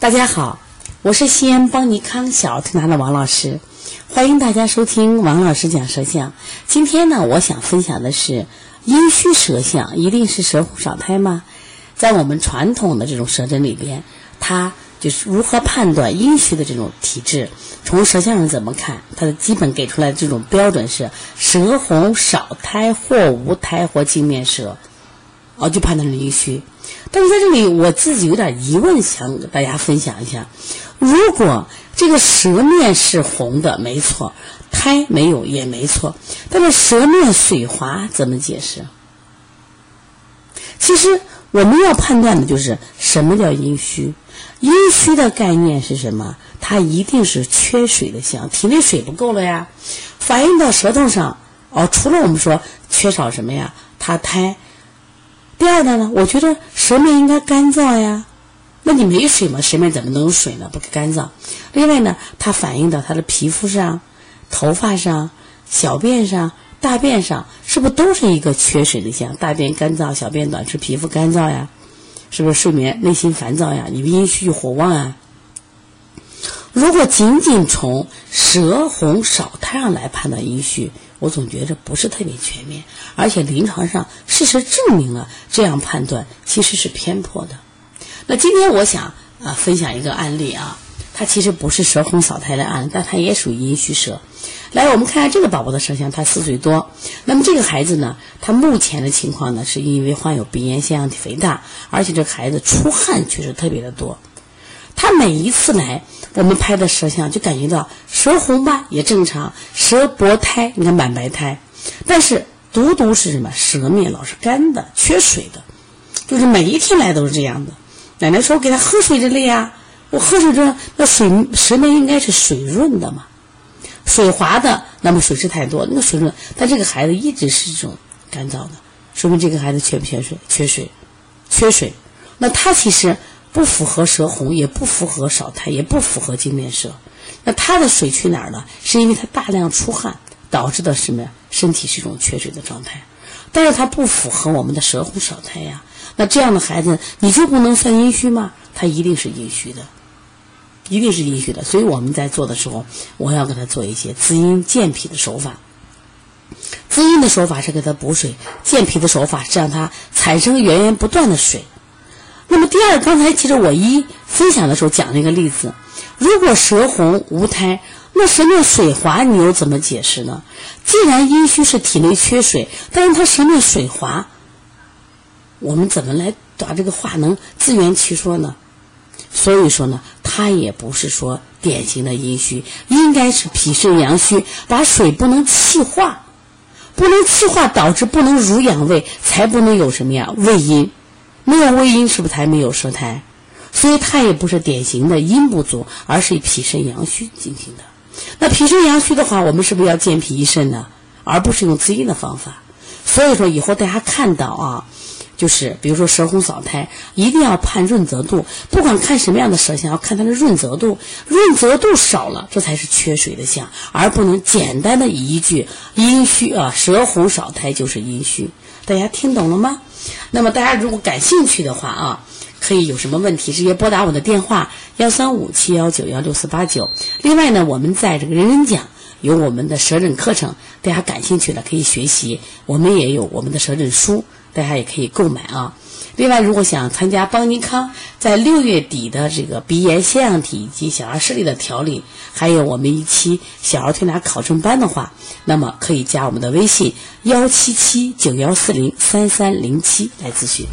大家好，我是西安邦尼康小儿推拿的王老师，欢迎大家收听王老师讲舌象。今天呢，我想分享的是阴虚舌象一定是舌红少苔吗？在我们传统的这种舌诊里边，它就是如何判断阴虚的这种体质？从舌象上怎么看？它的基本给出来的这种标准是舌红少苔或无苔或镜面舌，哦，就判断是阴虚。但是在这里，我自己有点疑问，想跟大家分享一下：如果这个舌面是红的，没错；苔没有也没错。但是舌面水滑怎么解释？其实我们要判断的就是什么叫阴虚。阴虚的概念是什么？它一定是缺水的象，体内水不够了呀，反映到舌头上。哦，除了我们说缺少什么呀？它苔。第二呢，我觉得舌面应该干燥呀，那你没水吗？舌面怎么能有水呢？不干燥。另外呢，它反映到他的皮肤上、头发上、小便上、大便上，是不是都是一个缺水的象？大便干燥、小便短是皮肤干燥呀，是不是睡眠内心烦躁呀？你阴虚火旺啊。如果仅仅从舌红少苔上来判断阴虚。我总觉着不是特别全面，而且临床上事实证明了这样判断其实是偏颇的。那今天我想啊分享一个案例啊，它其实不是舌红少苔的案例，但它也属于阴虚舌。来，我们看下这个宝宝的舌象，他四岁多。那么这个孩子呢，他目前的情况呢，是因为患有鼻炎、腺样体肥大，而且这孩子出汗确实特别的多。他每一次来，我们拍的舌象就感觉到舌红吧也正常，舌薄苔，你看满白苔，但是独独是什么？舌面老是干的，缺水的，就是每一天来都是这样的。奶奶说：“我给他喝水之类呀，我喝水这那水舌面应该是水润的嘛，水滑的，那么水是太多，那个水润，但这个孩子一直是这种干燥的，说明这个孩子缺不缺水？缺水，缺水。那他其实。不符合舌红，也不符合少苔，也不符合镜面舌。那他的水去哪儿了？是因为他大量出汗导致的什么呀？身体是一种缺水的状态。但是他不符合我们的舌红少苔呀。那这样的孩子，你就不能算阴虚吗？他一定是阴虚的，一定是阴虚的。所以我们在做的时候，我要给他做一些滋阴健脾的手法。滋阴的手法是给他补水，健脾的手法是让他产生源源不断的水。那么第二，刚才其实我一分享的时候讲了一个例子，如果舌红无苔，那舌面水滑，你又怎么解释呢？既然阴虚是体内缺水，但是他舌面水滑，我们怎么来把这个话能自圆其说呢？所以说呢，他也不是说典型的阴虚，应该是脾肾阳虚，把水不能气化，不能气化导致不能濡养胃，才不能有什么呀胃阴。没有胃阴是不是才没有舌苔？所以它也不是典型的阴不足，而是脾肾阳虚进行的。那脾肾阳虚的话，我们是不是要健脾益肾呢？而不是用滋阴的方法。所以说以后大家看到啊，就是比如说舌红少苔，一定要判润泽度。不管看什么样的舌象，要看它的润泽度。润泽度少了，这才是缺水的象，而不能简单的以一句阴虚啊，舌红少苔就是阴虚。大家听懂了吗？那么大家如果感兴趣的话啊，可以有什么问题直接拨打我的电话幺三五七幺九幺六四八九。另外呢，我们在这个人人讲有我们的舌诊课程，大家感兴趣的可以学习。我们也有我们的舌诊书，大家也可以购买啊。另外，如果想参加邦尼康在六月底的这个鼻炎、腺样体以及小儿视力的调理，还有我们一期小儿推拿考证班的话，那么可以加我们的微信幺七七九幺四零三三零七来咨询。